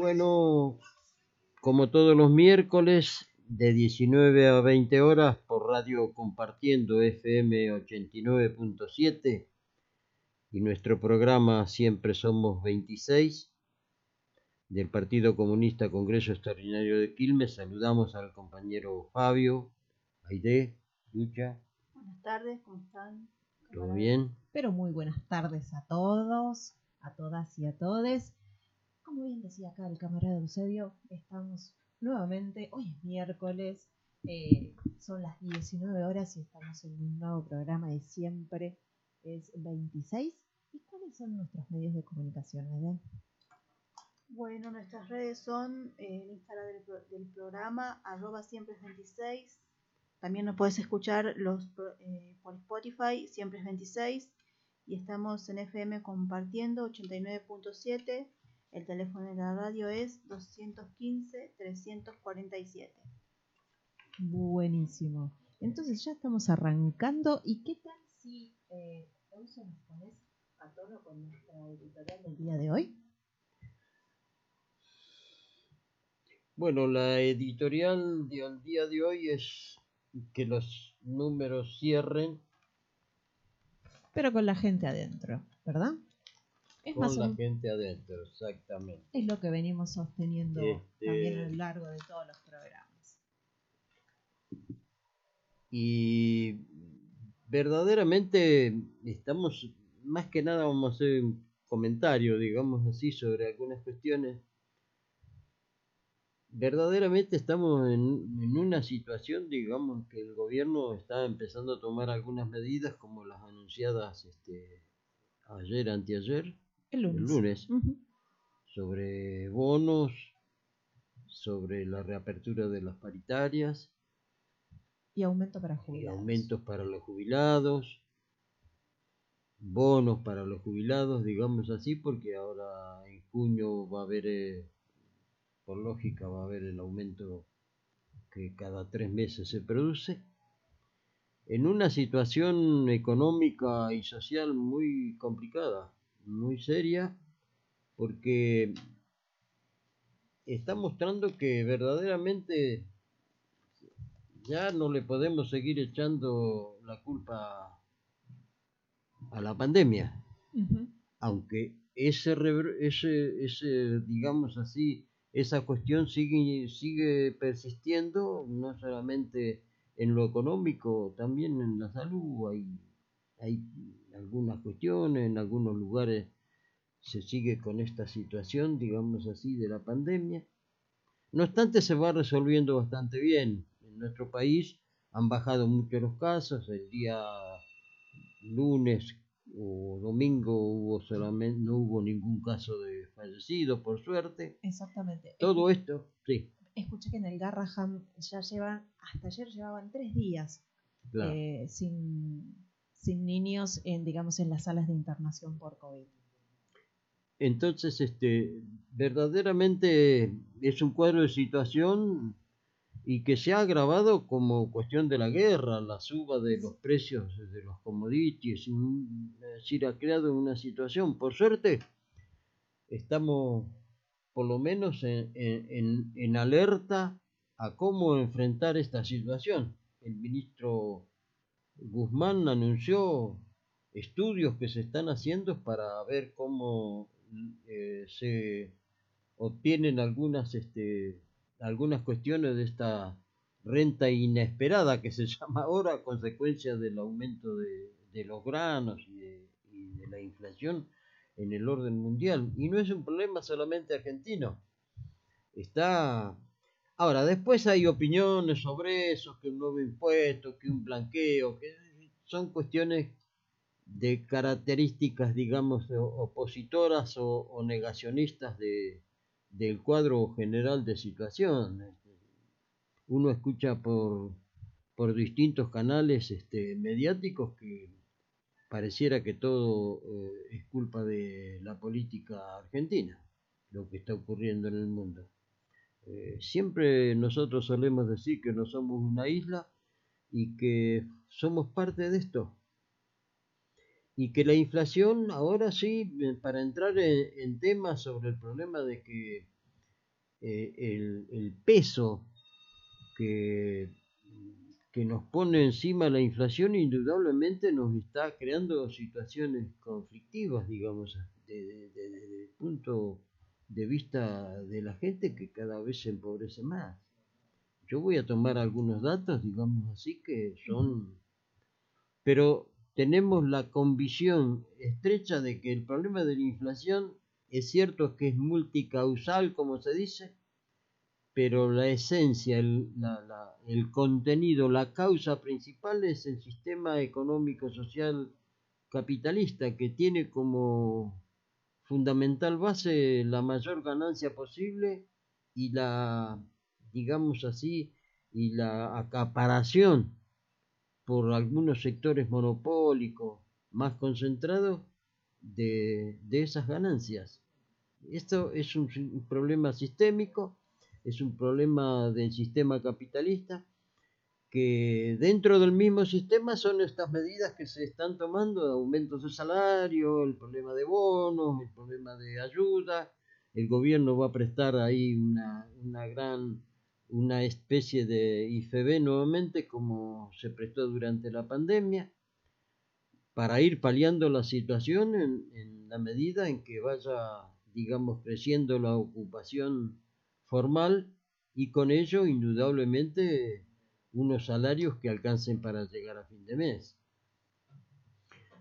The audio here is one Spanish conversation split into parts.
Bueno, como todos los miércoles, de 19 a 20 horas por radio compartiendo FM 89.7 y nuestro programa Siempre Somos 26 del Partido Comunista Congreso Extraordinario de Quilmes. Saludamos al compañero Fabio, Aide, Lucha. Buenas tardes, ¿cómo están? ¿Todo bien? Pero muy buenas tardes a todos, a todas y a todes. Como bien decía acá el camarada Eusebio, estamos nuevamente, hoy es miércoles, eh, son las 19 horas y estamos en un nuevo programa de siempre, es 26. ¿Y cuáles son nuestros medios de comunicación, Aide? Bueno, nuestras redes son eh, el Instagram del, pro- del programa, arroba siempre es 26. También nos puedes escuchar los, eh, por Spotify, siempre es 26. Y estamos en FM compartiendo 89.7. El teléfono de la radio es 215-347. Buenísimo. Entonces ya estamos arrancando. ¿Y qué tal si, eh, Euso, nos pones a tono con nuestra editorial del día de hoy? Bueno, la editorial del día de hoy es que los números cierren Pero con la gente adentro, ¿verdad? Es más con la un- gente adentro, exactamente. Es lo que venimos sosteniendo Este- también a lo largo de todos los programas. Y verdaderamente estamos, más que nada vamos a hacer un comentario, digamos así, sobre algunas cuestiones. Verdaderamente estamos en, en una situación, digamos, que el gobierno está empezando a tomar algunas medidas como las anunciadas este, ayer, anteayer, El lunes. el lunes, Ujú. sobre bonos, sobre la reapertura de las paritarias, Y aumento para y jubilados. aumentos para los jubilados, bonos para los jubilados, digamos así, porque ahora en junio va a haber, eh, por lógica, va a haber el aumento que cada tres meses se produce. En una situación económica y social muy complicada, muy seria, porque está mostrando que verdaderamente ya no le podemos seguir echando la culpa a la pandemia, aunque ese, ese, ese digamos así, esa cuestión sigue, sigue persistiendo, no solamente en lo económico, también en la salud hay, hay algunas cuestiones, en algunos lugares se sigue con esta situación, digamos así, de la pandemia. No obstante, se va resolviendo bastante bien. En nuestro país han bajado mucho los casos. El día lunes o domingo hubo solamente, no hubo ningún caso de fallecido, por suerte. Exactamente. Todo esto, sí, Escuché que en el Garraham ya llevan, hasta ayer llevaban tres días claro. eh, sin, sin niños en, digamos, en las salas de internación por COVID. Entonces, este, verdaderamente es un cuadro de situación y que se ha agravado como cuestión de la guerra, la suba de los precios de los commodities, es ha creado una situación. Por suerte, estamos por lo menos en, en- en- en alerta a cómo enfrentar esta situación. El ministro Guzmán anunció estudios que se están haciendo para ver cómo eh, se obtienen algunas este, algunas cuestiones de esta renta inesperada que se llama ahora consecuencia del aumento de, de los granos y de, y de la inflación en el orden mundial. Y no es un problema solamente argentino. Está. Ahora, después hay opiniones sobre eso, que un nuevo impuesto, que un blanqueo, que son cuestiones de características, digamos, opositoras o, negacionistas de, del cuadro general de situación. Uno escucha por, por distintos canales este, mediáticos que pareciera que todo eh, es culpa de la política argentina, lo que está ocurriendo en el mundo. Eh, siempre nosotros solemos decir que no somos una isla y que somos parte de esto. Y que la inflación, ahora sí, eh, para entrar en, temas sobre el problema de que eh, el, peso que, que nos pone encima la inflación indudablemente nos está creando situaciones conflictivas, digamos, desde el punto de vista de la gente que cada vez se empobrece más. Yo voy a tomar algunos datos, digamos así, que son... Pero tenemos la convicción estrecha de que el problema de la inflación es cierto que es multicausal, como se dice, pero la esencia, el, el contenido, la causa principal es el sistema económico social capitalista que tiene como fundamental base la mayor ganancia posible y la, digamos así, y la acaparación por algunos sectores monopólicos más concentrados de, esas ganancias. Esto es un, problema sistémico, es un problema del sistema capitalista, que dentro del mismo sistema son estas medidas que se están tomando, aumentos de salario, el problema de bonos, el problema de ayuda, el gobierno va a prestar ahí una, una gran una especie de IFB nuevamente como se prestó durante la pandemia para ir paliando la situación en, la medida en que vaya, digamos, creciendo la ocupación formal y con ello indudablemente unos salarios que alcancen para llegar a fin de mes.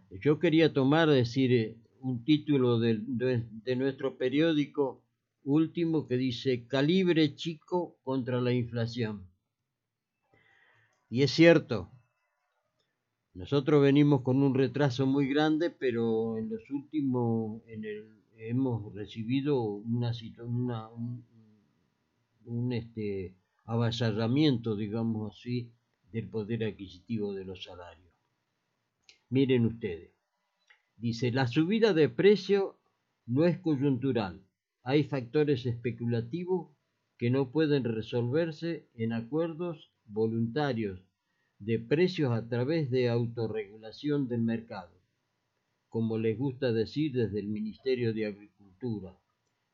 Yo quería tomar, decir, un título de nuestro periódico último que dice calibre chico contra la inflación. Y es cierto, nosotros venimos con un retraso muy grande, pero en los últimos en el, hemos recibido una, una un, un este, avasallamiento, digamos así, del poder adquisitivo de los salarios. Miren ustedes, dice, la subida de precio no es coyuntural, hay factores especulativos que no pueden resolverse en acuerdos voluntarios de precios a través de autorregulación del mercado, como les gusta decir desde el Ministerio de Agricultura.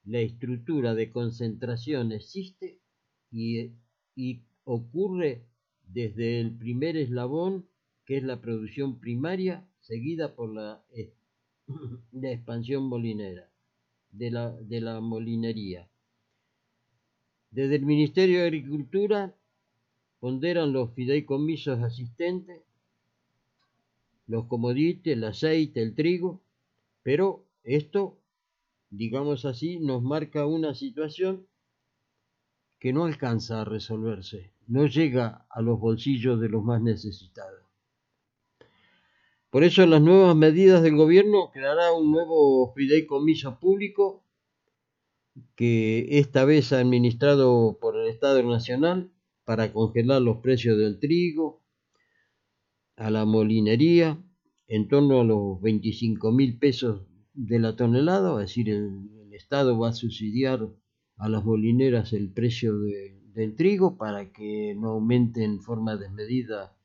La estructura de concentración existe y, ocurre desde el primer eslabón, que es la producción primaria, seguida por la, la expansión molinera de la, de la molinería. Desde el Ministerio de Agricultura ponderan los fideicomisos asistentes, los comodites, el aceite, el trigo, pero esto, digamos así, nos marca una situación que no alcanza a resolverse, no llega a los bolsillos de los más necesitados. Por eso las nuevas medidas del gobierno creará un nuevo fideicomiso público que esta vez administrado por el Estado Nacional para congelar los precios del trigo, a la molinería, en torno a los 25 mil pesos de la tonelada, es decir, el, Estado va a subsidiar a las molineras el precio del trigo para que no aumente en forma desmedida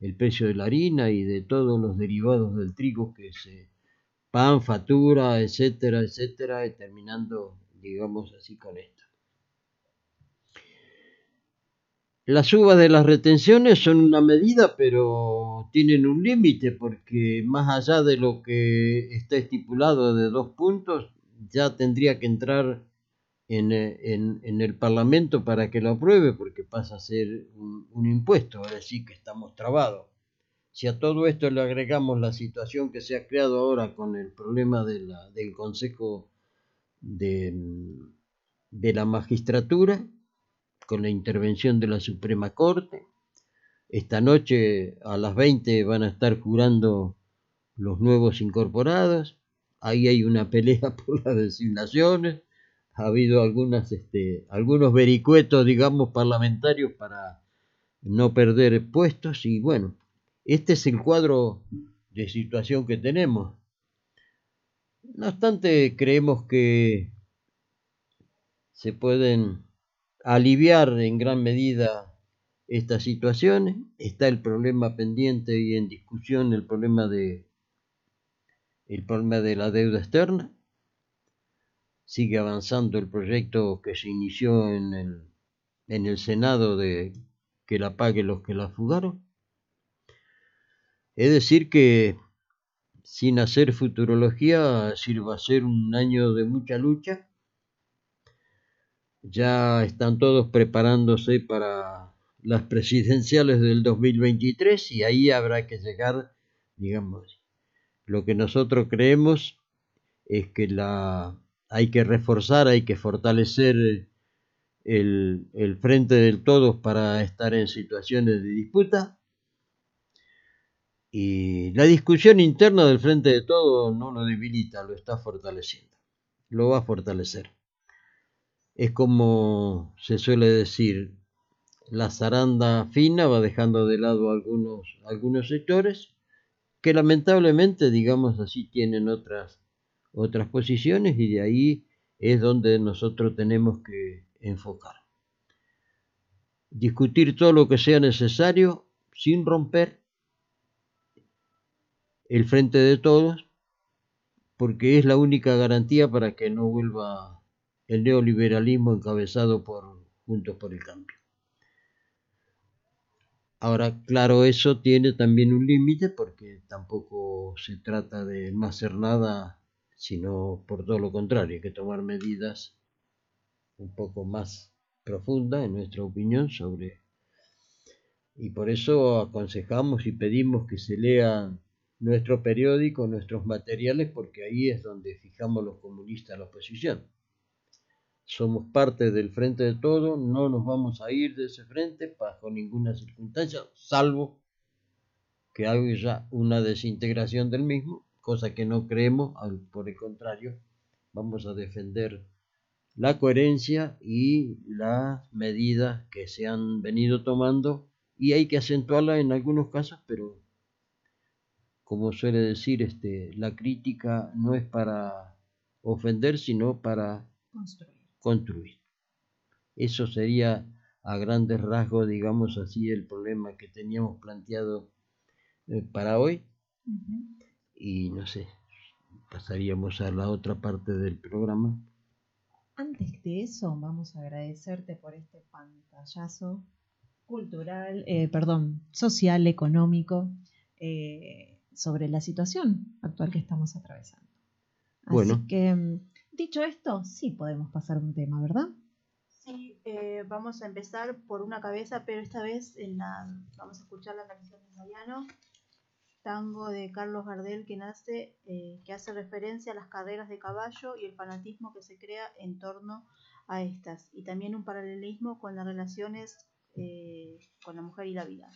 el precio de la harina y de todos los derivados del trigo que se pan, factura, etcétera, etcétera, terminando, digamos así, con esto. Las uvas de las retenciones son una medida, pero tienen un límite, porque más allá de lo que está estipulado de dos puntos, ya tendría que entrar eh, en, el Parlamento para que lo apruebe, porque pasa a ser un, impuesto, es decir, que estamos trabados. Si a todo esto le agregamos la situación que se ha creado ahora con el problema de la, del Consejo de, de la Magistratura, con la intervención de la Suprema Corte, esta noche a las 20 van a estar jurando los nuevos incorporados, ahí hay una pelea por las designaciones, ha habido algunas, este, algunos vericuetos, digamos, parlamentarios para no perder puestos y bueno, este es el cuadro de situación que tenemos. No obstante, creemos que se pueden aliviar en gran medida estas situaciones. Está el problema pendiente y en discusión el problema de el problema de la deuda externa sigue avanzando el proyecto que se inició en el, en el Senado de que la pague los que la fugaron. Es decir, que sin hacer futurología, sirva a ser un año de mucha lucha. Ya están todos preparándose para las presidenciales del 2023 y ahí habrá que llegar, digamos, lo que nosotros creemos es que la hay que reforzar, hay que fortalecer el, el frente del todos para estar en situaciones de disputa y la discusión interna del Frente de Todo no lo debilita, lo está fortaleciendo. Lo va a fortalecer. Es como se suele decir, la zaranda fina va dejando de lado algunos, algunos sectores que lamentablemente, digamos así, tienen otras, otras posiciones y de ahí es donde nosotros tenemos que enfocar. Discutir todo lo que sea necesario sin romper el frente de todos, porque es la única garantía para que no vuelva el neoliberalismo encabezado por Juntos por el Cambio. Ahora, claro, eso tiene también un límite porque tampoco se trata de no hacer nada, sino por todo lo contrario, hay que tomar medidas un poco más profundas, en nuestra opinión, sobre... Y por eso aconsejamos y pedimos que se lean nuestro periódico, nuestros materiales, porque ahí es donde fijamos los comunistas la oposición. Somos parte del frente de todo, no nos vamos a ir de ese frente bajo ninguna circunstancia, salvo que haya una desintegración del mismo, cosa que no creemos, por el contrario, vamos a defender la coherencia y las medidas que se han venido tomando y hay que acentuarla en algunos casos, pero como suele decir, este, la crítica no es para ofender, sino para construir. Eso sería a grandes rasgos, digamos así, el problema que teníamos planteado eh, para hoy. Y no sé, pasaríamos a la otra parte del programa. Antes de eso, vamos a agradecerte por este pantallazo cultural, eh, perdón, social, económico. Eh, sobre la situación actual que estamos atravesando. Así que, mm, dicho esto, sí podemos pasar un tema, ¿verdad? Sí, eh, vamos a empezar por una cabeza, pero esta vez en la, vamos a escuchar la canción de Mariano, tango de Carlos Gardel que nace, eh, que hace referencia a las carreras de caballo y el fanatismo que se crea en torno a estas, y también un paralelismo con las relaciones eh, con la mujer y la vida.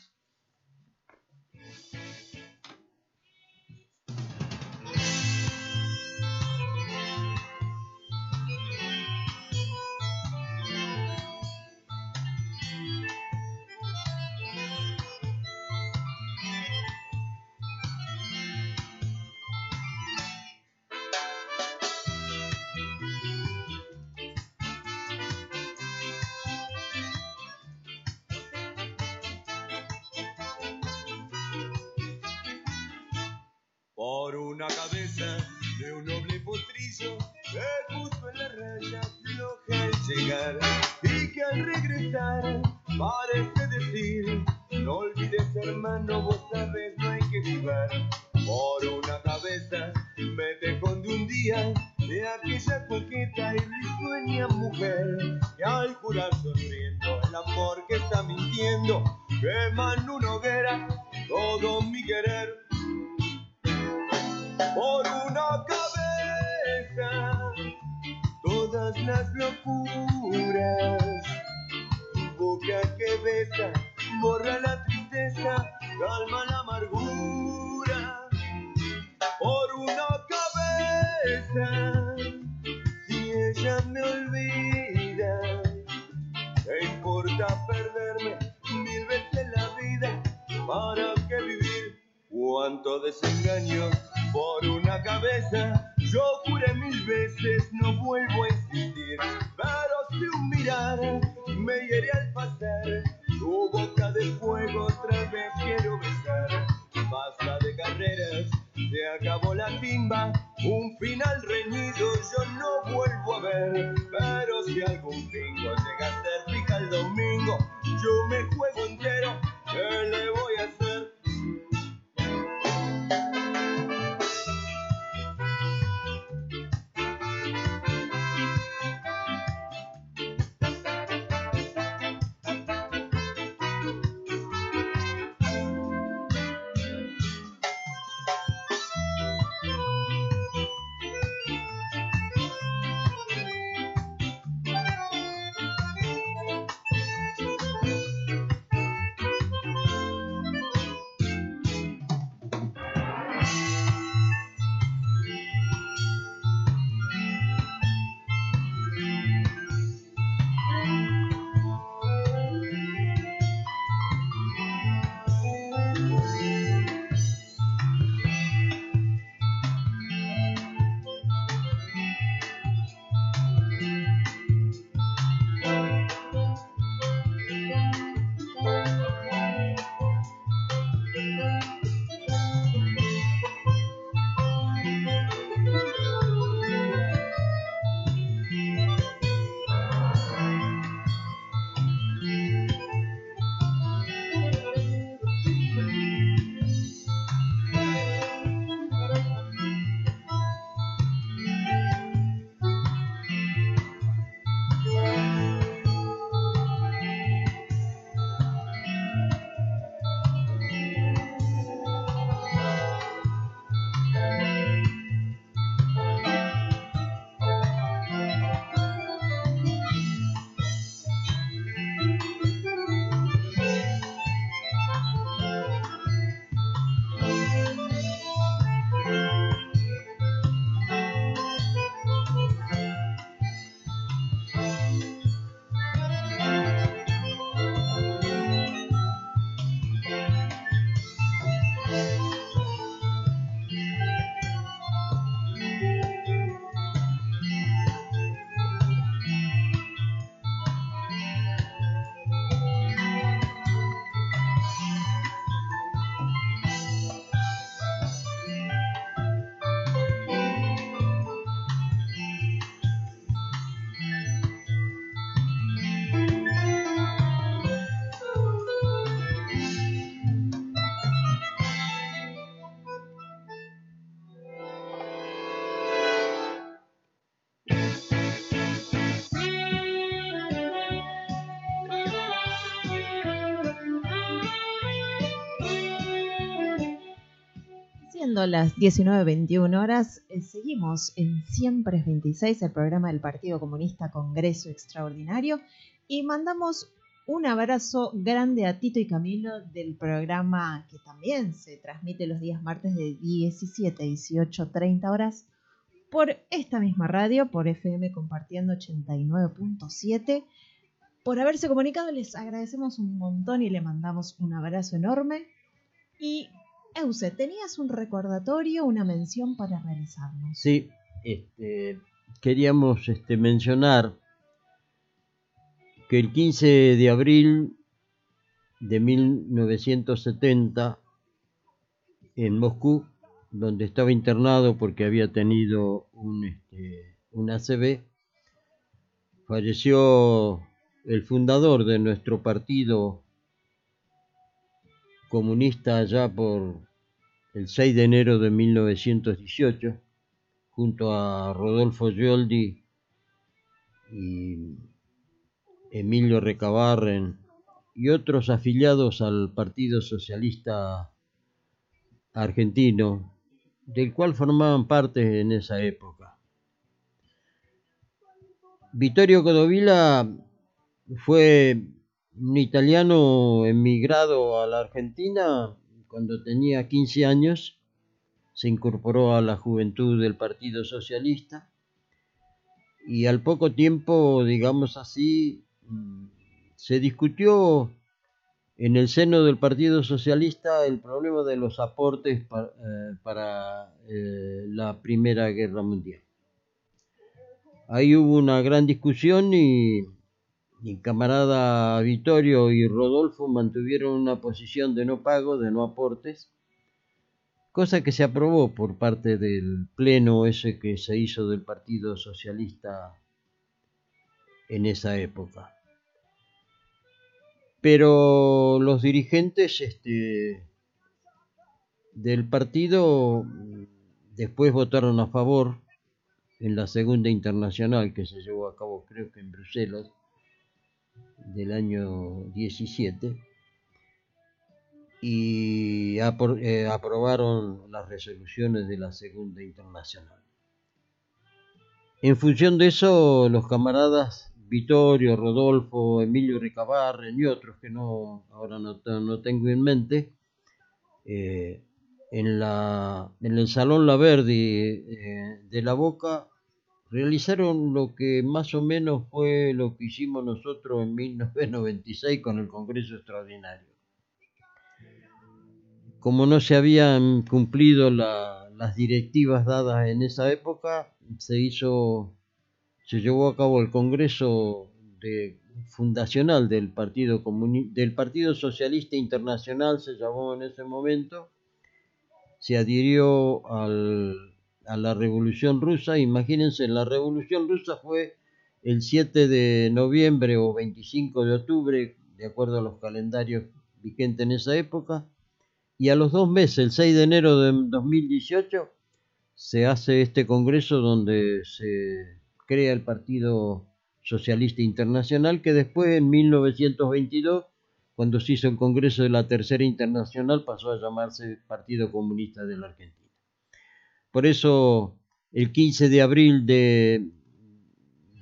Siendo las 19.21 horas, eh, seguimos en Siempre es 26, el programa del Partido Comunista Congreso Extraordinario, y mandamos un abrazo grande a Tito y Camilo del programa que también se transmite los días martes de 17 a 18, 30 horas por esta misma radio, por FM compartiendo 89.7. Por haberse comunicado les agradecemos un montón y le mandamos un abrazo enorme. Y Euse, tenías un recordatorio, una mención para realizarnos. Sí, este, queríamos este, mencionar que el 15 de abril de 1970 en Moscú, donde estaba internado porque había tenido un, este, un ACV, falleció el fundador de nuestro partido comunista allá por el 6 de enero de 1918, junto a Rodolfo Gioldi y Emilio Recabarren y otros afiliados al Partido Socialista Argentino, del cual formaban parte en esa época. Vittorio Codovila fue un italiano emigrado a la Argentina cuando tenía 15 años, se incorporó a la juventud del Partido Socialista y al poco tiempo, digamos así, mm, se discutió en el seno del Partido Socialista el problema de los aportes para, eh, eh, la Primera Guerra Mundial. Ahí hubo una gran discusión y mi camarada Vittorio y Rodolfo mantuvieron una posición de no pago, de no aportes, cosa que se aprobó por parte del pleno ese que se hizo del Partido Socialista en esa época. Pero los dirigentes este, del partido después votaron a favor en la segunda internacional que se llevó a cabo creo que en Bruselas del año 17 y eh, aprobaron las resoluciones de la segunda internacional. En función de eso, los camaradas Vittorio, Rodolfo, Emilio Ricabarren y otros que no ahora no, tengo en mente, eh, en, la, en el Salón La Verdi eh, de la Boca realizaron lo que más o menos fue lo que hicimos nosotros en 1996 con el Congreso Extraordinario. Como no se habían cumplido las directivas dadas en esa época, se hizo, se llevó a cabo el Congreso fundacional del Partido del Partido Socialista Internacional, se llamó en ese momento, se adhirió al a la Revolución Rusa. Imagínense, la Revolución Rusa fue el 7 de noviembre o 25 de octubre, de acuerdo a los calendarios vigentes en esa época, y a los dos meses, el 6 de enero de 2018, se hace este congreso donde se crea el Partido Socialista Internacional, que después en 1922, cuando se hizo el Congreso de la Tercera Internacional, pasó a llamarse Partido Comunista de la Argentina. Por eso, el 15 de abril de,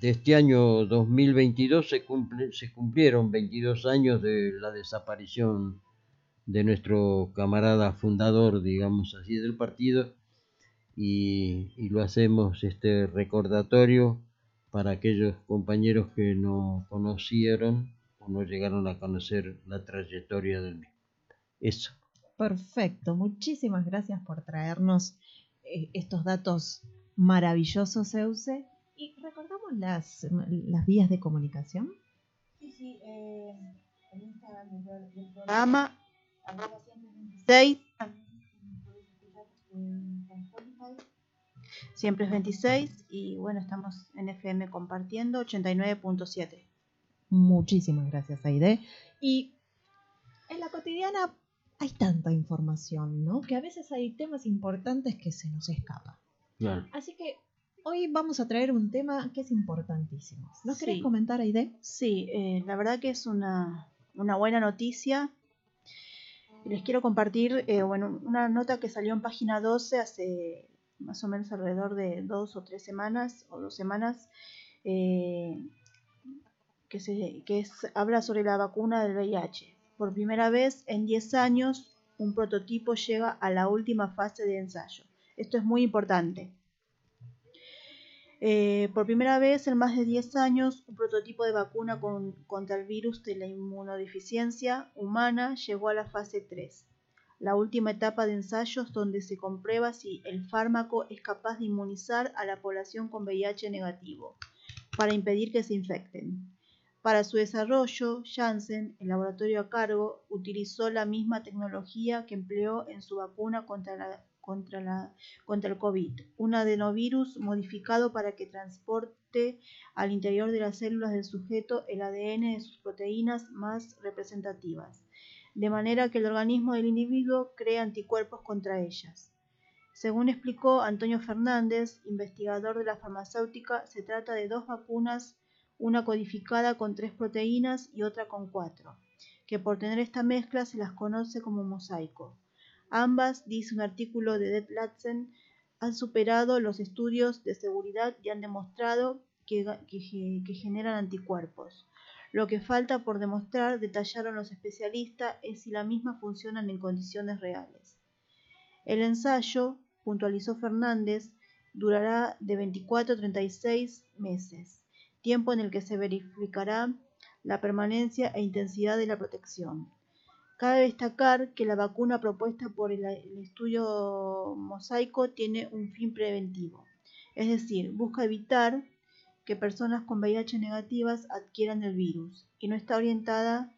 este año 2022 se, cumple, se cumplieron 22 años de la desaparición de nuestro camarada fundador, digamos así, del partido, y, y, lo hacemos este recordatorio para aquellos compañeros que no conocieron o no llegaron a conocer la trayectoria del mismo. Eso. Perfecto, muchísimas gracias por traernos estos datos maravillosos, Euse. ¿Y recordamos las, las vías de comunicación? Sí, sí, eh, el Instagram del programa, arroba siempre es 26 y bueno, estamos en FM compartiendo 89.7. Muchísimas gracias, Aide. Y en la cotidiana hay tanta información, ¿no? Que a veces hay temas importantes que se nos escapan. Así que hoy vamos a traer un tema que es importantísimo. ¿Nos querés comentar, Aide? Sí, eh, la verdad que es una, buena noticia. Les quiero compartir eh, bueno, una nota que salió en página 12 hace más o menos alrededor de dos o tres semanas o dos semanas. Eh, que, se, que es, habla sobre la vacuna del VIH. Por primera vez en 10 años, un prototipo llega a la última fase de ensayo. Esto es muy importante. Eh, por primera vez en más de 10 años, un prototipo de vacuna contra el virus de la inmunodeficiencia humana llegó a la fase 3, la última etapa de ensayos donde se comprueba si el fármaco es capaz de inmunizar a la población con VIH negativo para impedir que se infecten. Para su desarrollo, Janssen, el laboratorio a cargo, utilizó la misma tecnología que empleó en su vacuna contra, el COVID, un adenovirus modificado para que transporte al interior de las células del sujeto el ADN de sus proteínas más representativas, de manera que el organismo del individuo crea anticuerpos contra ellas. Según explicó Antonio Fernández, investigador de la farmacéutica, se trata de dos vacunas una codificada con tres proteínas y otra con cuatro, que por tener esta mezcla se las conoce como mosaico. Ambas, dice un artículo de Det Latzen, han superado los estudios de seguridad y han demostrado que, que, generan anticuerpos. Lo que falta por demostrar, detallaron los especialistas, es si la misma funcionan en condiciones reales. El ensayo, puntualizó Fernández, durará de 24 a 36 meses tiempo en el que se verificará la permanencia e intensidad de la protección. Cabe destacar que la vacuna propuesta por el, estudio mosaico tiene un fin preventivo, es decir, busca evitar que personas con VIH negativas adquieran el virus y no está orientada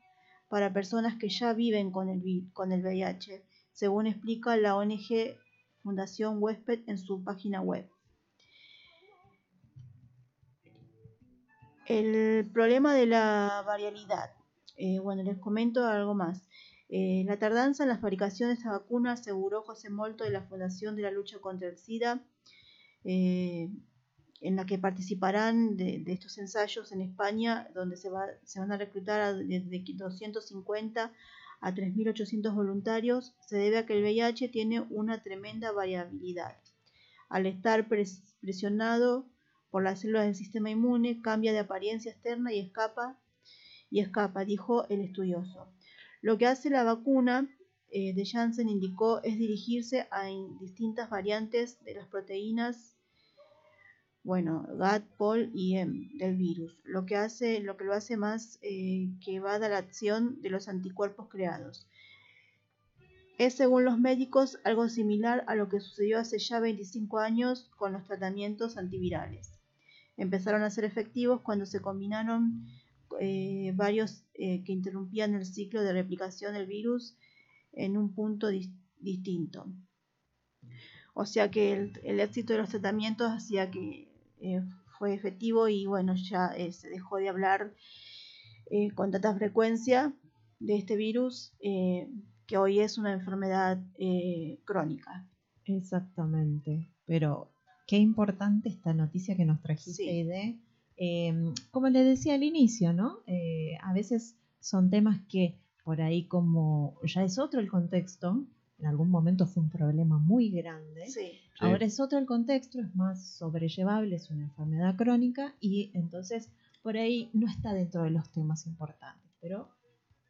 para personas que ya viven con el, VIH, según explica la ONG Fundación Huésped en su página web. El problema de la variabilidad. Eh, bueno, les comento algo más. Eh, la tardanza en la fabricación de esta vacuna aseguró José Molto de la Fundación de la Lucha contra el SIDA, eh, en la que participarán de, estos ensayos en España, donde se, se van a reclutar desde 250 a 3.800 voluntarios, se debe a que el VIH tiene una tremenda variabilidad. Al estar presionado por las células del sistema inmune, cambia de apariencia externa y escapa, y escapa, dijo el estudioso. Lo que hace la vacuna eh, de Janssen indicó es dirigirse a distintas variantes de las proteínas bueno, GAT, POL y M del virus, lo que, hace, lo, que lo hace más eh, que va a la acción de los anticuerpos creados. Es, según los médicos, algo similar a lo que sucedió hace ya 25 años con los tratamientos antivirales. Empezaron a ser efectivos cuando se combinaron eh, varios eh, que interrumpían el ciclo de replicación del virus en un punto distinto. O sea que el, éxito de los tratamientos hacía que eh, fue efectivo y bueno, ya se dejó de hablar con tanta frecuencia de este virus que hoy es una enfermedad crónica. Exactamente, pero qué importante esta noticia que nos trajiste de Em, como les decía al inicio, ¿no? Eh, a veces son temas que por ahí como ya es otro el contexto, en algún momento fue un problema muy grande, ahora es otro el contexto, es más sobrellevable, es una enfermedad crónica y entonces por ahí no está dentro de los temas importantes, pero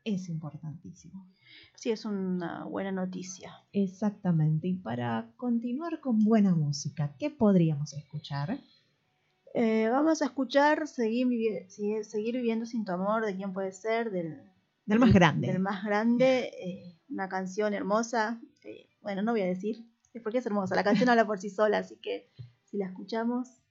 es importantísimo. Sí, es una buena noticia. Exactamente. Y para continuar con buena música, ¿qué podríamos escuchar? Eh, vamos a escuchar seguir, seguir viviendo sin tu amor, de quién puede ser, del, del más grande. Del más grande, eh, una canción hermosa. Eh, bueno, no voy a decir, es porque es hermosa. La canción habla por sí sola, así que si la escuchamos.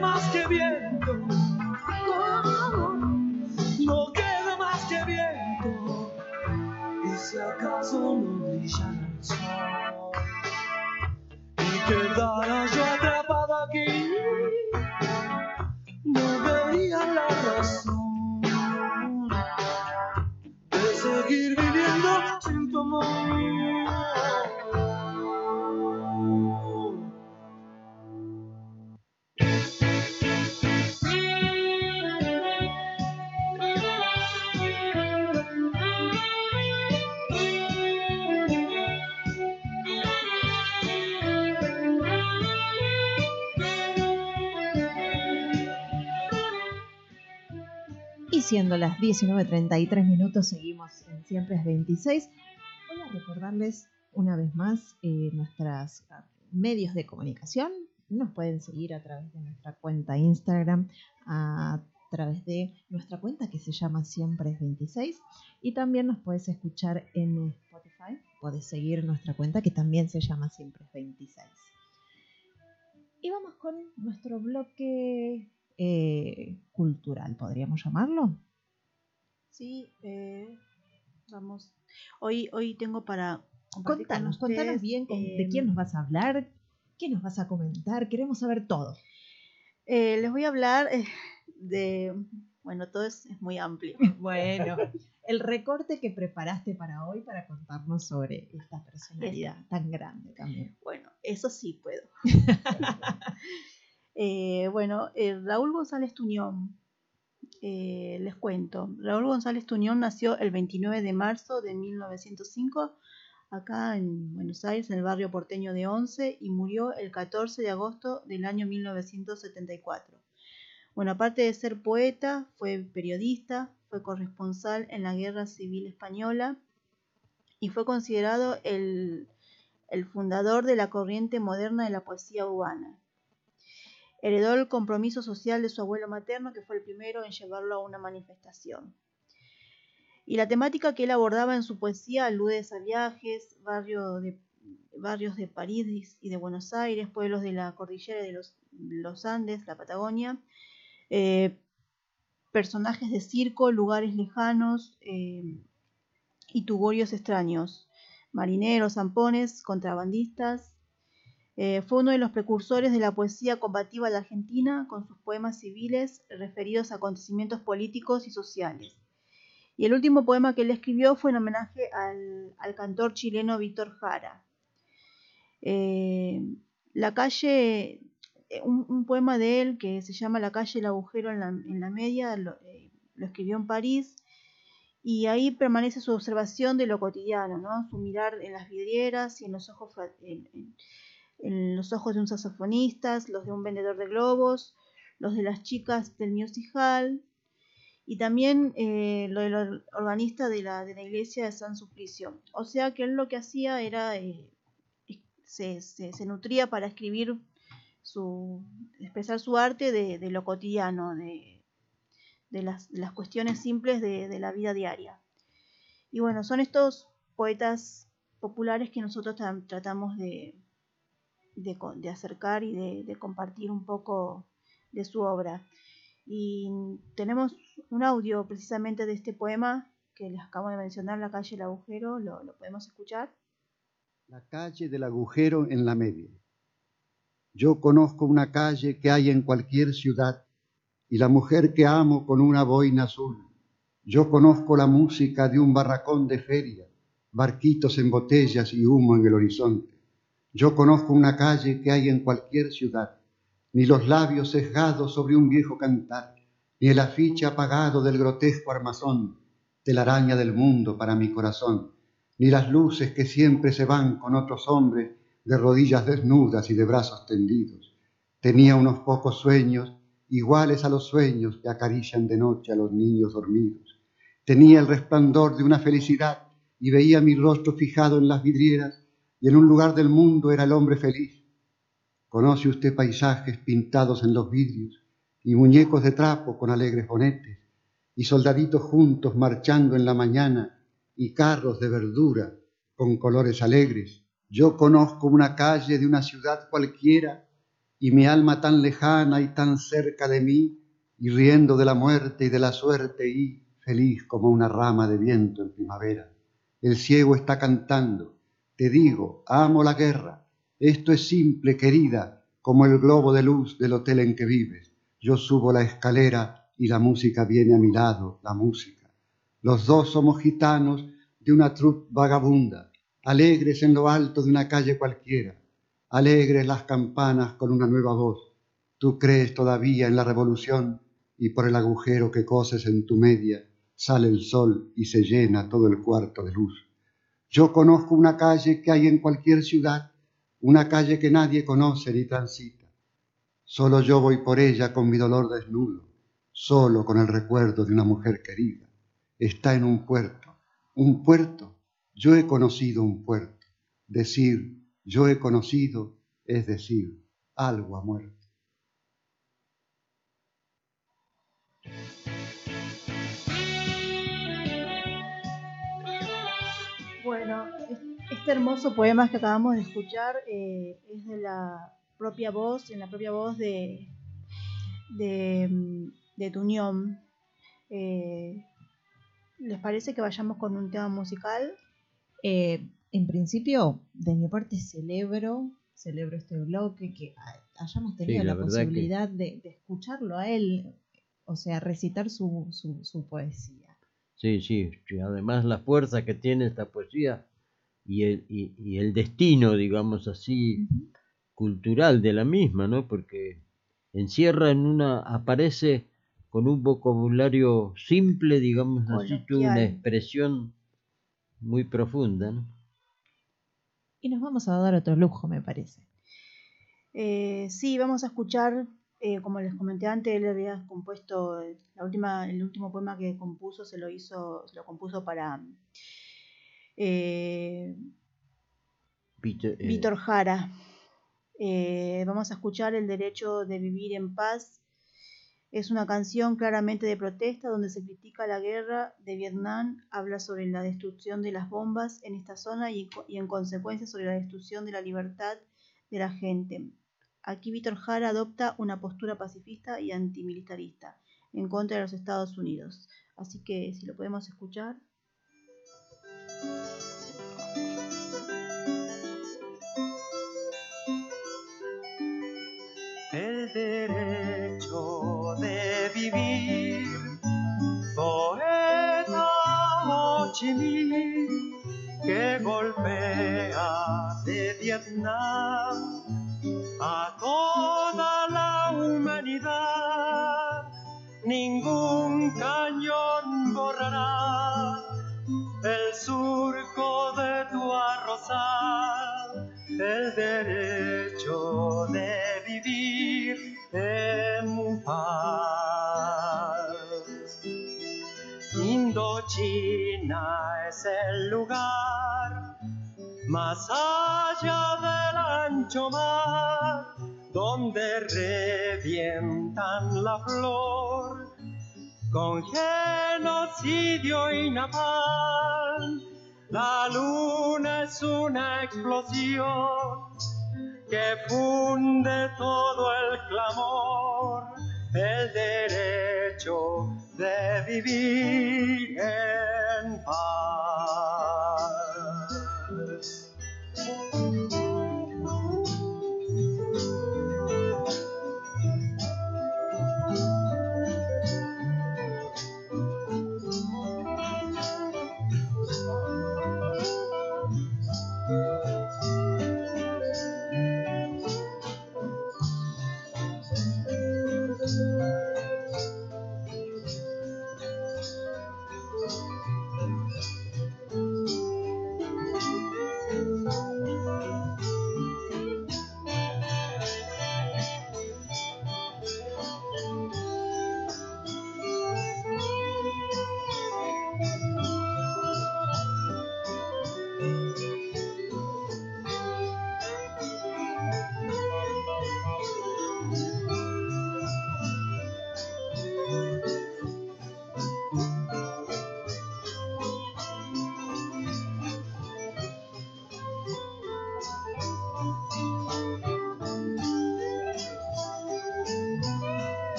más que bien. Siendo las 19.33 minutos, seguimos en Siempre es 26. Voy a recordarles una vez más eh, nuestros medios de comunicación. Nos pueden seguir a través de nuestra cuenta Instagram, a través de nuestra cuenta que se llama Siempre es 26. Y también nos puedes escuchar en Spotify. Puedes seguir nuestra cuenta que también se llama Siempre es 26. Y vamos con nuestro bloque eh, cultural, podríamos llamarlo. Sí, eh, vamos. Hoy, hoy tengo para contanos, contanos bien de quién nos vas a hablar, qué nos vas a comentar, queremos saber todo. Eh, les voy a hablar de, bueno, todo es, muy amplio. bueno, el recorte que preparaste para hoy para contarnos sobre esta personalidad tan grande también. Bueno, eso sí puedo. Eh, bueno, eh, Raúl González Tuñón, eh, les cuento. Raúl González Tuñón nació el 29 de marzo de 1905 acá en Buenos Aires, en el barrio porteño de Once, y murió el 14 de agosto del año 1974. Bueno, aparte de ser poeta, fue periodista, fue corresponsal en la Guerra Civil Española y fue considerado el, el fundador de la corriente moderna de la poesía urbana. Heredó el compromiso social de su abuelo materno, que fue el primero en llevarlo a una manifestación. Y la temática que él abordaba en su poesía alude a viajes, de, barrios de París y de Buenos Aires, pueblos de la cordillera de los, Andes, la Patagonia, eh, personajes de circo, lugares lejanos eh, y tugorios extraños, marineros, zampones, contrabandistas, eh, fue uno de los precursores de la poesía combativa de la Argentina con sus poemas civiles referidos a acontecimientos políticos y sociales. Y el último poema que él escribió fue en homenaje al, cantor chileno Víctor Jara. Eh, la calle, eh, un, poema de él que se llama La calle el agujero en la, media, lo, escribió en París y ahí permanece su observación de lo cotidiano, ¿no? su mirar en las vidrieras y en los ojos, en los ojos de un saxofonista, los de un vendedor de globos, los de las chicas del music hall y también eh, lo del organista de la, de la, iglesia de San Suplicio. O sea que él lo que hacía era, eh, se, se, nutría para escribir, su, expresar su arte de, lo cotidiano, de, de, las, las, cuestiones simples de la vida diaria. Y bueno, son estos poetas populares que nosotros tratamos de, de, acercar y de, compartir un poco de su obra. Y tenemos un audio precisamente de este poema que les acabo de mencionar, La calle del agujero, lo, lo podemos escuchar. La calle del agujero en la media. Yo conozco una calle que hay en cualquier ciudad y la mujer que amo con una boina azul. Yo conozco la música de un barracón de feria, barquitos en botellas y humo en el horizonte. Yo conozco una calle que hay en cualquier ciudad, ni los labios sesgados sobre un viejo cantar, ni el afiche apagado del grotesco armazón, araña del mundo para mi corazón, ni las luces que siempre se van con otros hombres de rodillas desnudas y de brazos tendidos. Tenía unos pocos sueños iguales a los sueños que acarician de noche a los niños dormidos. Tenía el resplandor de una felicidad y veía mi rostro fijado en las vidrieras y en un lugar del mundo era el hombre feliz. Conoce usted paisajes pintados en los vidrios y muñecos de trapo con alegres bonetes y soldaditos juntos marchando en la mañana y carros de verdura con colores alegres. Yo conozco una calle de una ciudad cualquiera y mi alma tan lejana y tan cerca de mí y riendo de la muerte y de la suerte y feliz como una rama de viento en primavera. El ciego está cantando te digo, amo la guerra. Esto es simple, querida, como el globo de luz del hotel en que vives. Yo subo la escalera y la música viene a mi lado, la música. Los dos somos gitanos de una troupe vagabunda, alegres en lo alto de una calle cualquiera, alegres las campanas con una nueva voz. Tú crees todavía en la revolución y por el agujero que coses en tu media sale el sol y se llena todo el cuarto de luz. Yo conozco una calle que hay en cualquier ciudad, una calle que nadie conoce ni transita. Solo yo voy por ella con mi dolor desnudo. solo con el recuerdo de una mujer querida. Está en un puerto. Un puerto. Yo he conocido un puerto. Decir yo he conocido es decir algo ha muerto. Este hermoso poema que acabamos de escuchar eh, es de la propia voz, en la propia voz de, de, de Tuñón. Eh, ¿Les parece que vayamos con un tema musical? Eh, en principio, de mi parte, celebro, celebro este bloque, que hayamos tenido Sí, la la, verdad que- posibilidad de, de escucharlo a él, o sea, recitar su, su, su poesía. Sí, sí, y además la fuerza que tiene esta poesía y el, y, y el destino, digamos así, cultural de la misma, ¿no? Porque encierra en una, aparece con un vocabulario simple, digamos así, que una expresión muy profunda, ¿no? Y nos vamos a dar otro lujo, me parece. Eh, sí, vamos a escuchar, eh, como les comenté antes, él había compuesto eh, la última, el último poema que compuso se lo hizo, se lo compuso para eh, Peter, eh, Víctor Jara. Eh, vamos a escuchar El derecho de vivir en paz. Es una canción claramente de protesta donde se critica la guerra de Vietnam, habla sobre la destrucción de las bombas en esta zona y, y en consecuencia sobre la destrucción de la libertad de la gente. Aquí Víctor Jara adopta una postura pacifista y antimilitarista en contra de los Estados Unidos. Así que si lo podemos escuchar. Derecho de vivir. Poeta Ho Chi Minh que golpea de Vietnam a toda la humanidad. Ningún cañón borrará el surco de tu arrozal, el derecho es el lugar más allá del ancho mar, donde revientan la flor con genocidio y napalm. La luna es una explosión que funde todo el clamor, el derecho de vivir en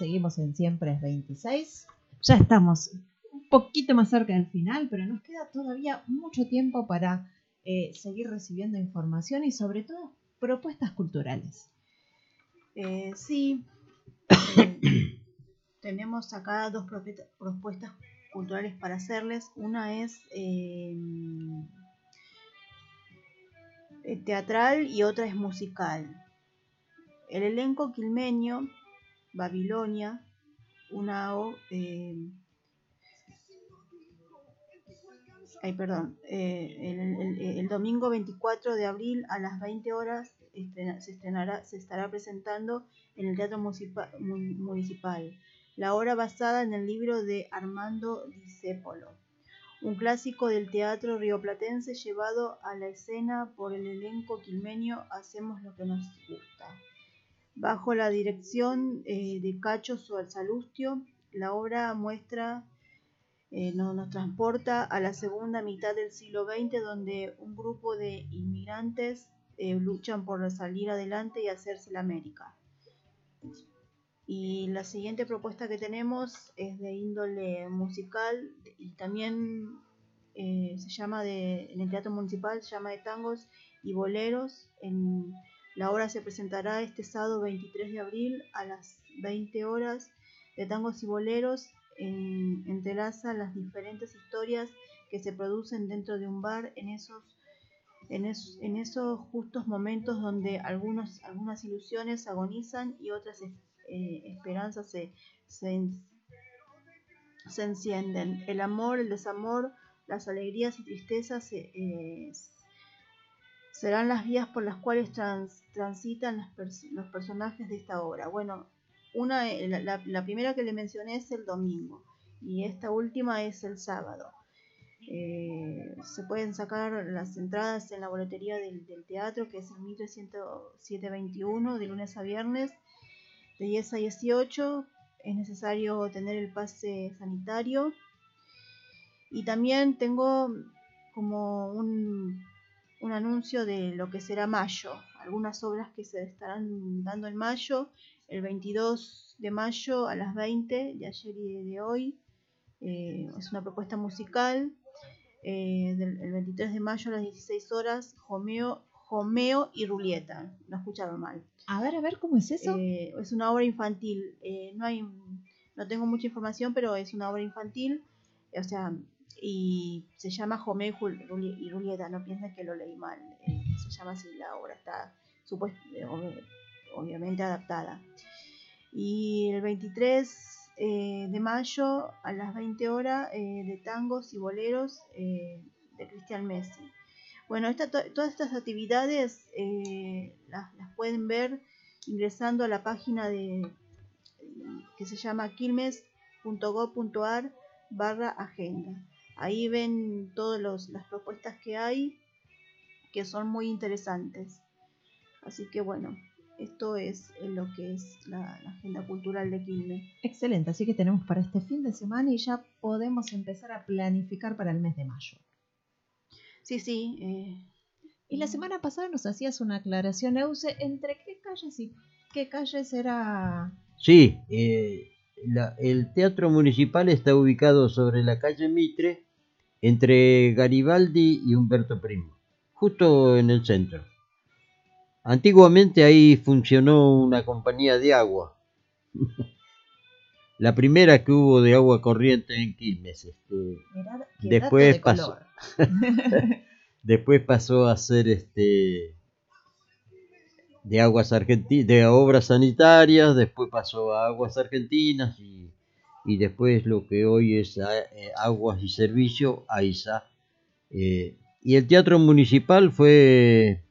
seguimos en Siempre es 26. Ya estamos un poquito más cerca del final, pero nos queda todavía mucho tiempo para eh, seguir recibiendo información y sobre todo propuestas culturales. Eh, sí, eh, tenemos acá dos propuestas culturales para hacerles. Una es eh, eh, teatral y otra es musical. El elenco quilmeño, Babilonia, una o- eh, ay, perdón, eh, el, domingo 24 de abril a las 20 horas se, estrenará, se estará presentando en el Teatro Municipa- Mun- Municipal. La obra basada en el libro de Armando Discépolo, un clásico del teatro rioplatense llevado a la escena por el elenco quilmeño Hacemos lo que nos gusta. Bajo la dirección eh, de Cacho Salustio, la obra muestra eh, no- nos transporta a la segunda mitad del siglo XX, donde un grupo de inmigrantes eh, luchan por salir adelante y hacerse la América. Y la siguiente propuesta que tenemos es de índole musical y también se llama de, en el Teatro Municipal, se llama de tangos y boleros. La obra se presentará este sábado 23 de abril a las 20 horas de tangos y boleros. en- entrelaza las diferentes historias que se producen dentro de un bar en esos, en es- en esos justos momentos donde algunos, algunas ilusiones agonizan y otras eh, esperanzas se, se encienden. El amor, el desamor, las alegrías y tristezas se, eh, serán las vías por las cuales trans- transitan los personajes de esta obra. Bueno, una, la, la- primera que le mencioné es el domingo y esta última es el sábado. Eh, se pueden sacar las entradas en la boletería del, del teatro, que es el 130721, de lunes a viernes, de 10 a 18. Es necesario tener el pase sanitario. Y también tengo como un anuncio de lo que será mayo, algunas obras que se estarán dando en mayo, el 22 de mayo a las 20 de ayer y de hoy. eh, es una propuesta musical. eh, del, el 23 de mayo a las 16 horas, Homeo, Homeo y Rulieta. No escucharon mal. A ver, a ver, ¿cómo es eso? Eh, es una obra infantil. eh, no hay, no tengo mucha información, pero es una obra infantil. O sea, y se llama Homeo y Jul- Ruli- y Rulieta. No piensen que lo leí mal. eh, se llama así la obra. Está supuest- eh, ob- obviamente adaptada. Y el 23 eh, de mayo a las 20 horas de tangos y boleros de Cristian Messi. Bueno, esta, to- todas estas actividades las, las pueden ver ingresando a la página de que se llama quilmes.gov.ar barra agenda. Ahí ven todas los- las propuestas que hay que son muy interesantes. Así que bueno, Esto es eh, lo que es la, la agenda cultural de Quilmes. Excelente, así que tenemos para este fin de semana y ya podemos empezar a planificar para el mes de mayo. Sí, sí. eh, Y la semana pasada nos hacías una aclaración, Euse, entre qué calles y qué calles era... Sí, eh, la- el Teatro Municipal está ubicado sobre la calle Mitre, entre Garibaldi y Humberto Primo, justo en el centro. Antiguamente ahí funcionó una compañía de agua, la primera que hubo de agua corriente en Quilmes. este, Después de pasó-. Después pasó a ser este de aguas argentinas, de obras sanitarias, después pasó a aguas argentinas y, y después lo que hoy es a- eh, aguas y servicio, AISA. Eh, y el teatro municipal fue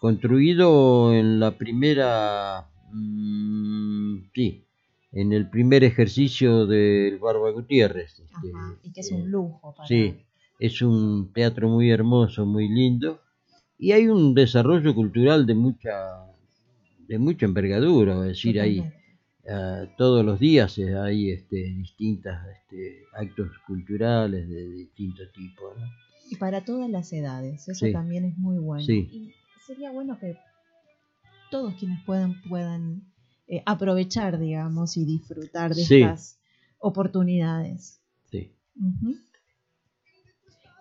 construido en la primera, mm, sí, en el primer ejercicio del Barba Gutiérrez. este, Ajá, y que es eh, un lujo para... Sí, es un teatro muy hermoso, muy lindo. Y hay un desarrollo cultural de mucha de mucha envergadura, es decir, hay Ah, todos los días eh, hay este, distintas este, actos culturales de distintos tipos. ¿no? Y para todas las edades, eso Sí. también es muy bueno. Sí. Y sería bueno que todos quienes puedan puedan eh, aprovechar, digamos, y disfrutar de Sí. estas oportunidades. Sí.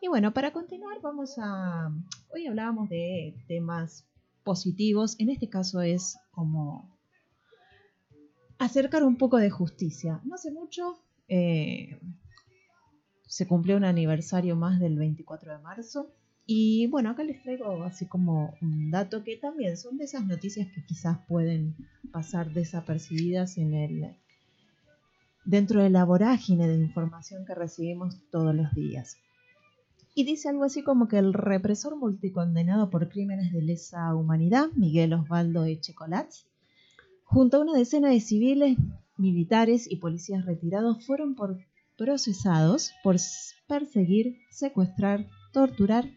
Y bueno, para continuar vamos a... Hoy hablábamos de temas positivos, en este caso es como acercar un poco de justicia. No hace mucho eh, se cumplió un aniversario más del 24 de marzo y bueno, acá les traigo así como un dato que también son de esas noticias que quizás pueden pasar desapercibidas en el dentro de la vorágine de información que recibimos todos los días. Y dice algo así como que el represor multicondenado por crímenes de lesa humanidad, Miguel Osvaldo Echecolats, junto a una decena de civiles, militares y policías retirados, fueron procesados por perseguir, secuestrar, torturar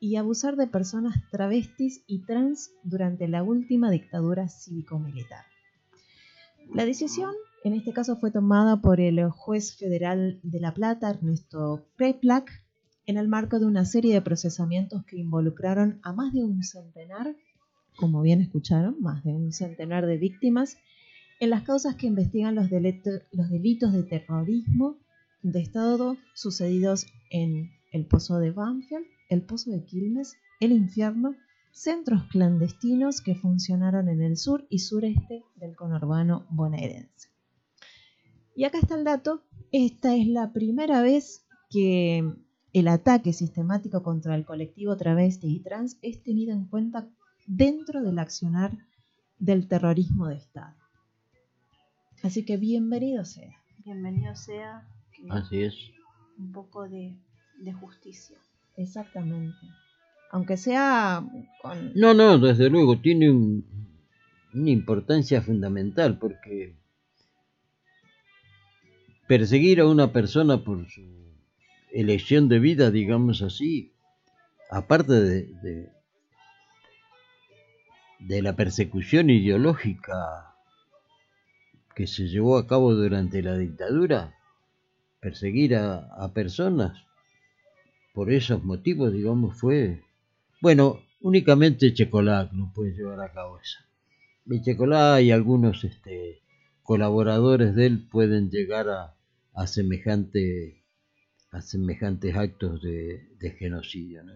y abusar de personas travestis y trans durante la última dictadura cívico-militar. La decisión en este caso fue tomada por el juez federal de La Plata, Ernesto Kreplak, en el marco de una serie de procesamientos que involucraron a más de un centenar, como bien escucharon, más de un centenar de víctimas en las causas que investigan los, delitos de terrorismo de Estado sucedidos en el Pozo de Banfield, el Pozo de Quilmes, el Infierno, centros clandestinos que funcionaron en el sur y sureste del conurbano bonaerense. Y acá está el dato, esta es la primera vez que el ataque sistemático contra el colectivo travesti y trans es tenido en cuenta dentro del accionar del terrorismo de Estado. Así que bienvenido sea. Bienvenido sea que Así es. un poco de, de justicia. Exactamente. Aunque sea con... No, no, desde luego, tiene un- una importancia fundamental porque perseguir a una persona por su elección de vida, digamos así, aparte de, de, de la persecución ideológica que se llevó a cabo durante la dictadura, perseguir a, personas por esos motivos, digamos, fue bueno, únicamente Checolac no puede llevar a cabo eso. Y Checolac y algunos este, colaboradores de él pueden llegar a, a, semejante, a semejantes actos de, de genocidio. ¿no?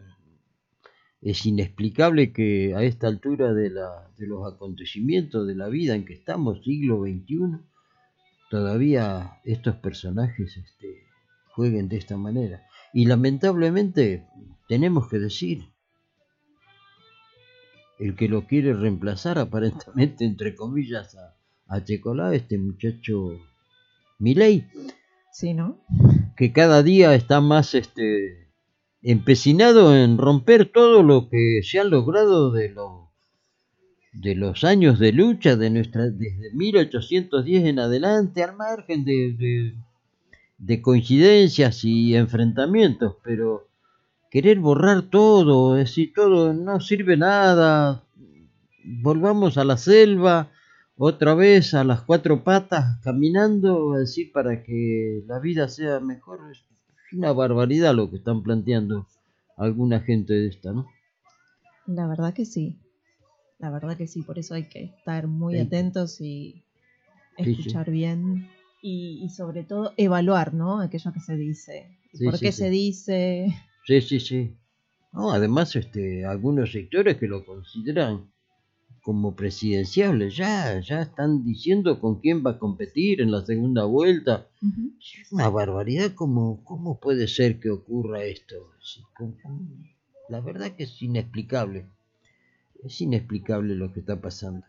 Es inexplicable que a esta altura de, la, de los acontecimientos de la vida en que estamos, siglo XXI, todavía estos personajes este, jueguen de esta manera. Y lamentablemente tenemos que decir, el que lo quiere reemplazar aparentemente entre comillas a, a Checolá, este muchacho Milei, Sí, ¿no? que cada día está más este empecinado en romper todo lo que se han logrado de los de los años de lucha de nuestra desde 1810 en adelante al margen de, de, de coincidencias y enfrentamientos pero querer borrar todo, es decir, todo no sirve nada, volvamos a la selva, otra vez a las cuatro patas, caminando, así para que la vida sea mejor. Una barbaridad lo que están planteando alguna gente de esta, ¿no? La verdad que sí. La verdad que sí, por eso hay que estar muy Sí. atentos y Sí, sí. escuchar bien y, y sobre todo evaluar, ¿no? Aquello que se dice. y ¿Por qué se dice? Sí, sí, sí. No, además, este, algunos sectores que lo consideran como presidenciable, ya, ya están diciendo con quién va a competir en la segunda vuelta. Es una barbaridad, ¿cómo, cómo puede ser que ocurra esto? La verdad que es inexplicable. Es inexplicable lo que está pasando.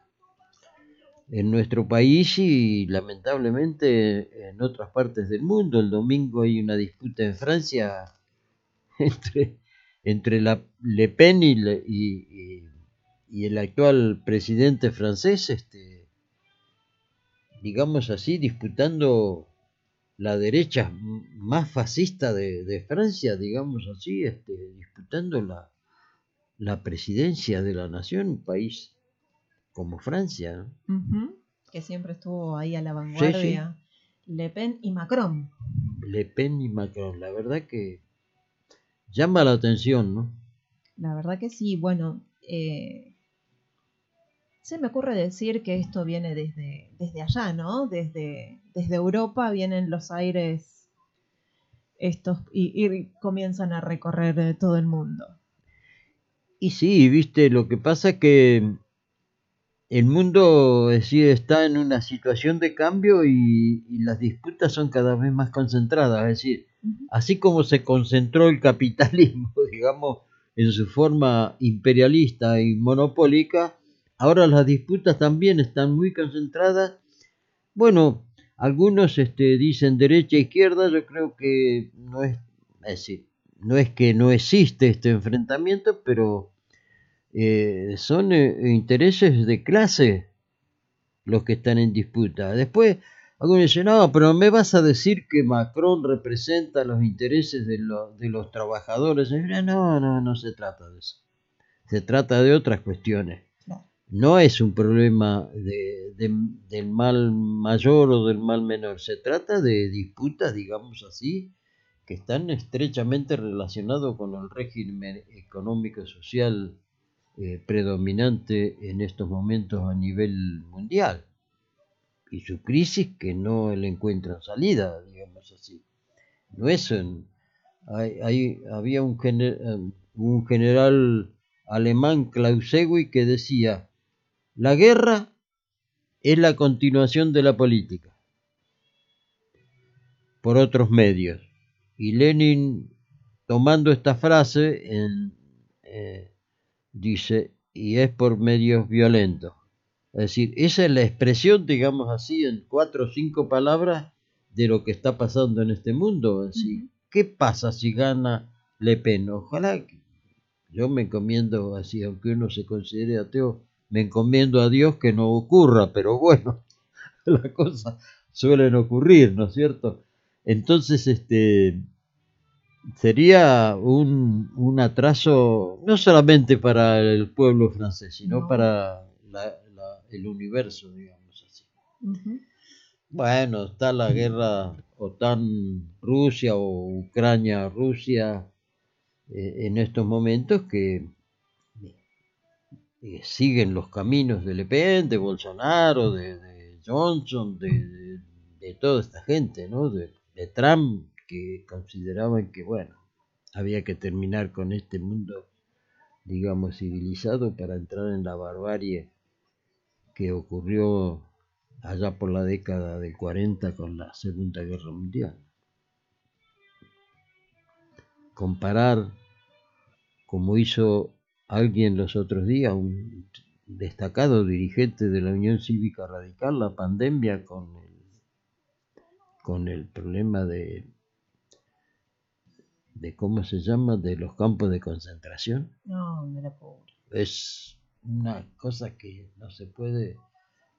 En nuestro país y lamentablemente en otras partes del mundo. El domingo hay una disputa en Francia entre, entre la Le Pen y, le- y- y- y el actual presidente francés, este, digamos así, disputando la derecha más fascista de, de Francia, digamos así, este, disputando la, la presidencia de la nación, un país como Francia. Que siempre estuvo ahí a la vanguardia. Le Pen y Macron. Le Pen y Macron, la verdad que llama la atención, ¿no? La verdad que sí, bueno, eh, se me ocurre decir que esto viene desde, desde allá, ¿no? Desde, desde Europa vienen los aires estos y, y comienzan a recorrer eh, todo el mundo. Y sí, viste, lo que pasa es que el mundo es decir, está en una situación de cambio y, y las disputas son cada vez más concentradas. Es decir, así como se concentró el capitalismo, digamos, en su forma imperialista y monopólica, ahora las disputas también están muy concentradas. Bueno, algunos este, dicen derecha e izquierda, yo creo que no es, decir, no es que no existe este enfrentamiento, pero eh, son eh, intereses de clase los que están en disputa. Después, algunos dicen, no, pero me vas a decir que Macron representa los intereses de, de los trabajadores. No, no, no se trata de eso. Se trata de otras cuestiones. No es un problema de- de- del mal mayor o del mal menor. Se trata de disputas, digamos así, que están estrechamente relacionados con el régimen económico y social eh, predominante en estos momentos a nivel mundial y su crisis que no le encuentran salida, digamos así. No es un- hay- había un, eh, un general alemán, Clausewitz, que decía, la guerra es la continuación de la política por otros medios. Y Lenin, tomando esta frase, en, eh, dice, y es por medios violentos. Es decir, esa es la expresión, digamos así, en cuatro o cinco palabras de lo que está pasando en este mundo. Es decir. ¿qué pasa si gana Le Pen? Ojalá, que- yo me encomiendo así, aunque uno se considere ateo, me encomiendo a Dios que no ocurra, pero bueno, las cosas suelen ocurrir, ¿no es cierto? Entonces, este, sería un, un atraso no solamente para el pueblo francés, sino No. para la- la- el universo, digamos así. Bueno, está la guerra OTAN-Rusia o Ucrania-Rusia eh, en estos momentos que siguen los caminos de Le Pen, de Bolsonaro, de, de Johnson, de, de- toda esta gente, ¿no? De, de Trump, que consideraban que, bueno, había que terminar con este mundo, digamos, civilizado para entrar en la barbarie que ocurrió allá por la década del 40 con la Segunda Guerra Mundial. Comparar, como hizo alguien los otros días, un destacado dirigente de la Unión Cívica Radical, la pandemia con el, con el problema de, de, ¿cómo se llama?, de los campos de concentración No, no la pobre. es una cosa que no se puede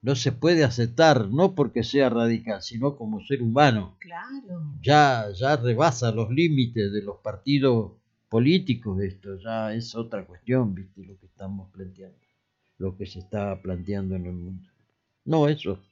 no se puede aceptar no porque sea radical sino como ser humano Claro. ya ya rebasa los límites de los partidos políticos esto ya es otra cuestión viste lo que estamos planteando lo que se está planteando en el mundo. No, eso.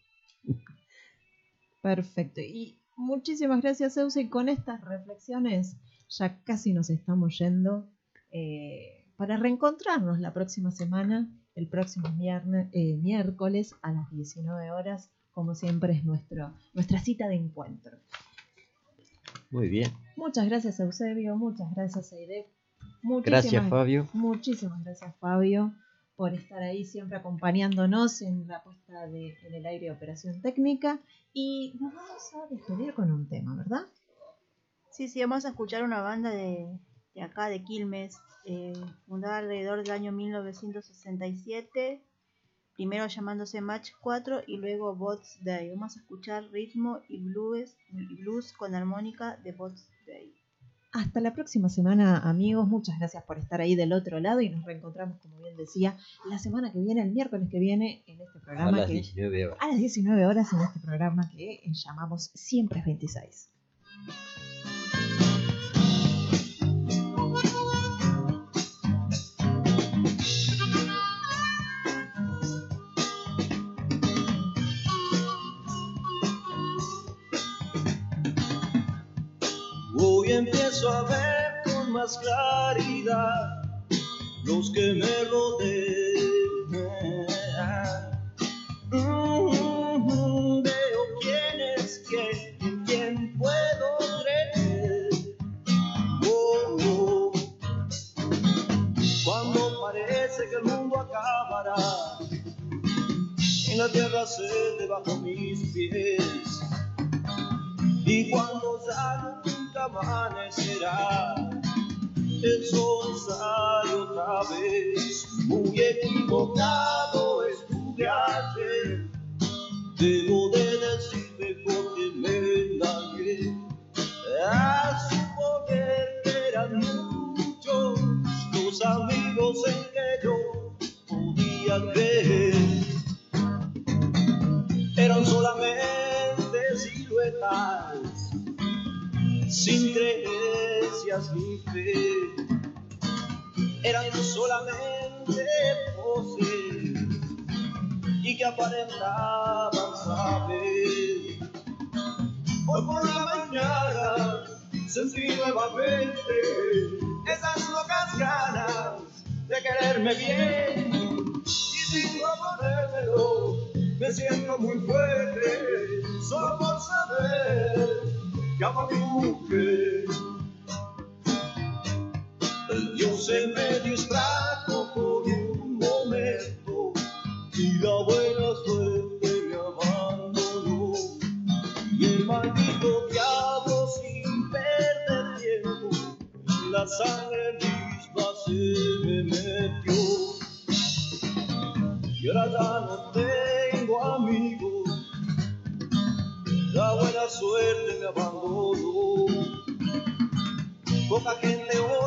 Perfecto. Y muchísimas gracias, Zeus. Y con estas reflexiones ya casi nos estamos yendo eh, para reencontrarnos la próxima semana, el próximo mierne- eh, miércoles a las 19 horas. Como siempre es nuestro, nuestra cita de encuentro. Muy bien. Muchas gracias, Eusebio. Muchas gracias, Aide. Gracias, Fabio. Muchísimas gracias, Fabio, por estar ahí siempre acompañándonos en la puesta de, en el aire de operación técnica. Y nos vamos a despedir con un tema, ¿verdad? Sí, sí, vamos a escuchar una banda de, de acá, de Quilmes, eh, fundada alrededor del año 1967, primero llamándose Match 4 y luego Bots Day. Vamos a escuchar ritmo y blues, y blues con armónica de Bots Day. Hasta la próxima semana, amigos. Muchas gracias por estar ahí del otro lado y nos reencontramos, como bien decía, la semana que viene, el miércoles que viene, en este A programa las que 19 horas. a las 19 horas en este programa que llamamos Siempre es 26. A ver con más claridad los que me rodean. Mm, Veo quién es quién, quién puedo creer. Oh, oh. Cuando parece que el mundo acabará y la tierra se debajo mis pies. Y cuando nunca amanecerá, el sol sale otra vez. Muy equivocado Hoy por la mañana sentí nuevamente esas locas ganas de quererme bien y sin proponérmelo me siento muy fuerte solo por saber que amo a mi mujer. Dios se me suerte me abandonó. Poca gente hoy